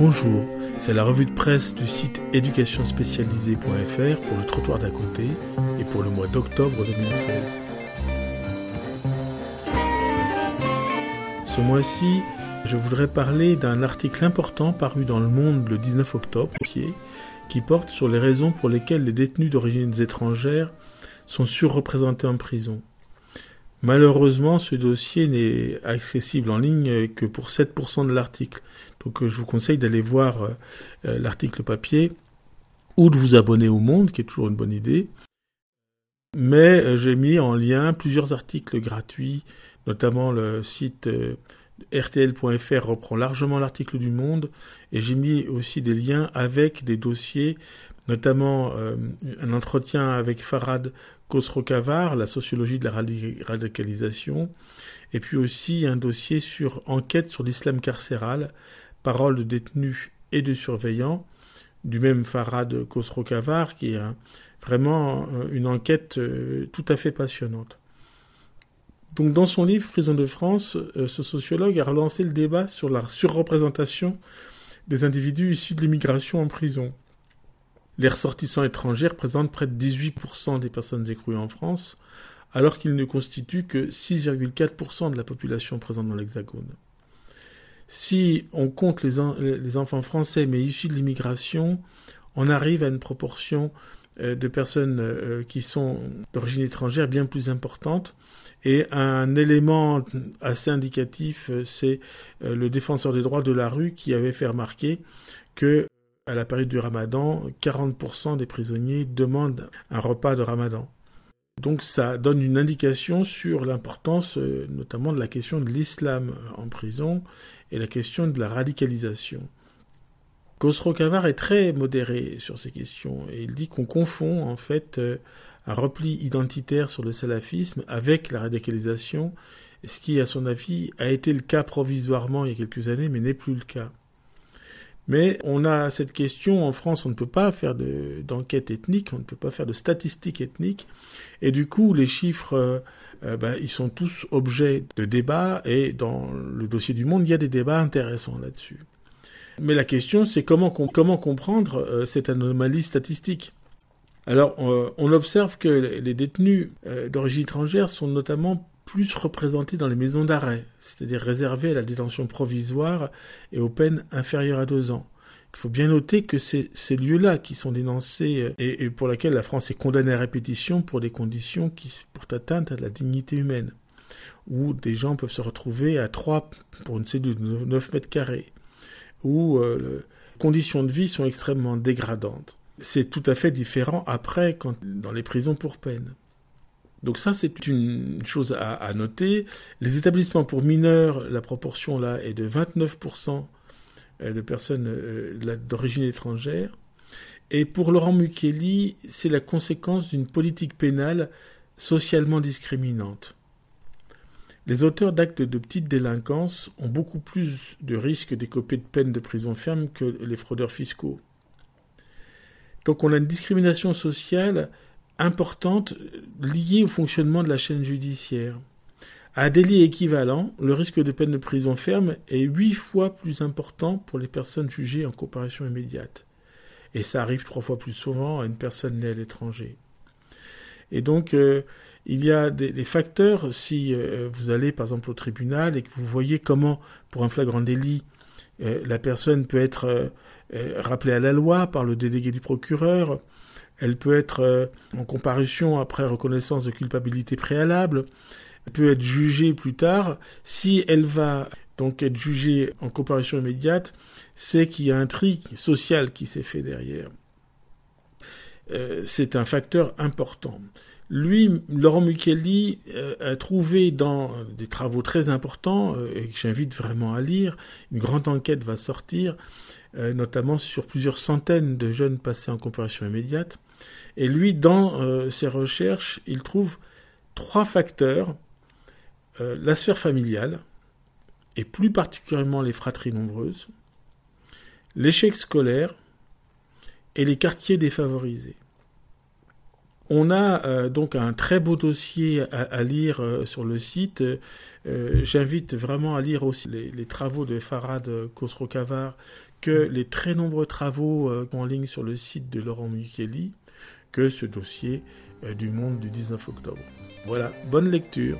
Bonjour, c'est la revue de presse du site éducationspécialisée.fr pour le trottoir d'à côté et pour le mois d'octobre 2016. Ce mois-ci, je voudrais parler d'un article important paru dans Le Monde le 19 octobre, qui porte sur les raisons pour lesquelles les détenus d'origine étrangères sont surreprésentés en prison. Malheureusement, ce dossier n'est accessible en ligne que pour 7% de l'article. Donc euh, je vous conseille d'aller voir euh, euh, l'article papier ou de vous abonner au Monde, qui est toujours une bonne idée. Mais j'ai mis en lien plusieurs articles gratuits, notamment le site rtl.fr reprend largement l'article du Monde, et j'ai mis aussi des liens avec des dossiers, notamment un entretien avec Farad Khosrow-Kavar, la sociologie de la radicalisation, et puis aussi un dossier sur enquête sur l'islam carcéral, paroles de détenus et de surveillants, du même Farad Khosrow-Kavar, qui est vraiment euh, une enquête euh, tout à fait passionnante. Donc dans son livre Prison de France, euh, ce sociologue a relancé le débat sur la surreprésentation des individus issus de l'immigration en prison. Les ressortissants étrangers représentent près de 18% des personnes écrouées en France, alors qu'ils ne constituent que 6,4% de la population présente dans l'Hexagone. Si on compte les, enfants français mais issus de l'immigration, on arrive à une proportion euh, de personnes euh, qui sont d'origine étrangère bien plus importante. Et un élément assez indicatif, euh, c'est le défenseur des droits de la rue qui avait fait remarquer que à la période du ramadan, 40% des prisonniers demandent un repas de ramadan. Donc ça donne une indication sur l'importance euh, notamment de la question de l'islam en prison et la question de la radicalisation. Khosrow Kavar est très modéré sur ces questions et il dit qu'on confond en fait euh, un repli identitaire sur le salafisme avec la radicalisation, ce qui à son avis a été le cas provisoirement il y a quelques années mais n'est plus le cas. Mais on a cette question, en France, on ne peut pas faire d'enquête ethnique, on ne peut pas faire de statistiques ethniques, et du coup, les chiffres, euh, euh, ben, ils sont tous objets de débat, et dans le dossier du Monde, il y a des débats intéressants là-dessus. Mais la question, c'est comment, comment comprendre euh, cette anomalie statistique? Alors, on observe que les détenus d'origine étrangère sont notamment plus représentés dans les maisons d'arrêt, c'est-à-dire réservées à la détention provisoire et aux peines inférieures à deux ans. Il faut bien noter que c'est ces lieux-là qui sont dénoncés euh, et, pour lesquels la France est condamnée à répétition pour des conditions qui portent atteinte à la dignité humaine, où des gens peuvent se retrouver à trois pour une cellule de 9 mètres carrés, où euh, les conditions de vie sont extrêmement dégradantes. C'est tout à fait différent après quand, dans les prisons pour peine. Donc ça, c'est une chose à, noter. Les établissements pour mineurs, la proportion là est de 29% euh, de personnes euh, d'origine étrangère. Et pour Laurent Mukeli, c'est la conséquence d'une politique pénale socialement discriminante. Les auteurs d'actes de petite délinquance ont beaucoup plus de risques d'écoper de peine de prison ferme que les fraudeurs fiscaux. Donc on a une discrimination sociale importante liée au fonctionnement de la chaîne judiciaire. À délit équivalent, le risque de peine de prison ferme est huit fois plus important pour les personnes jugées en comparution immédiate. Et ça arrive trois fois plus souvent à une personne née à l'étranger. Et donc, euh, il y a des, facteurs, si euh, vous allez par exemple au tribunal et que vous voyez comment, pour un flagrant délit, euh, la personne peut être rappelée à la loi par le délégué du procureur, elle peut être euh, en comparution après reconnaissance de culpabilité préalable, elle peut être jugée plus tard. Si elle va donc être jugée en comparution immédiate, c'est qu'il y a un tri social qui s'est fait derrière. Euh, c'est un facteur important. Lui, Laurent Micheli, euh, a trouvé dans des travaux très importants, et que j'invite vraiment à lire, une grande enquête va sortir, notamment sur plusieurs centaines de jeunes passés en comparution immédiate, et lui, dans euh, ses recherches, il trouve trois facteurs. Euh, la sphère familiale, et plus particulièrement les fratries nombreuses, l'échec scolaire et les quartiers défavorisés. On a euh, donc un très beau dossier à, lire sur le site. J'invite vraiment à lire aussi les, travaux de Farad Khosrow-Kavar que mm. les très nombreux travaux en ligne sur le site de Laurent Micheli que ce dossier euh, du monde du 19 octobre. Voilà, bonne lecture.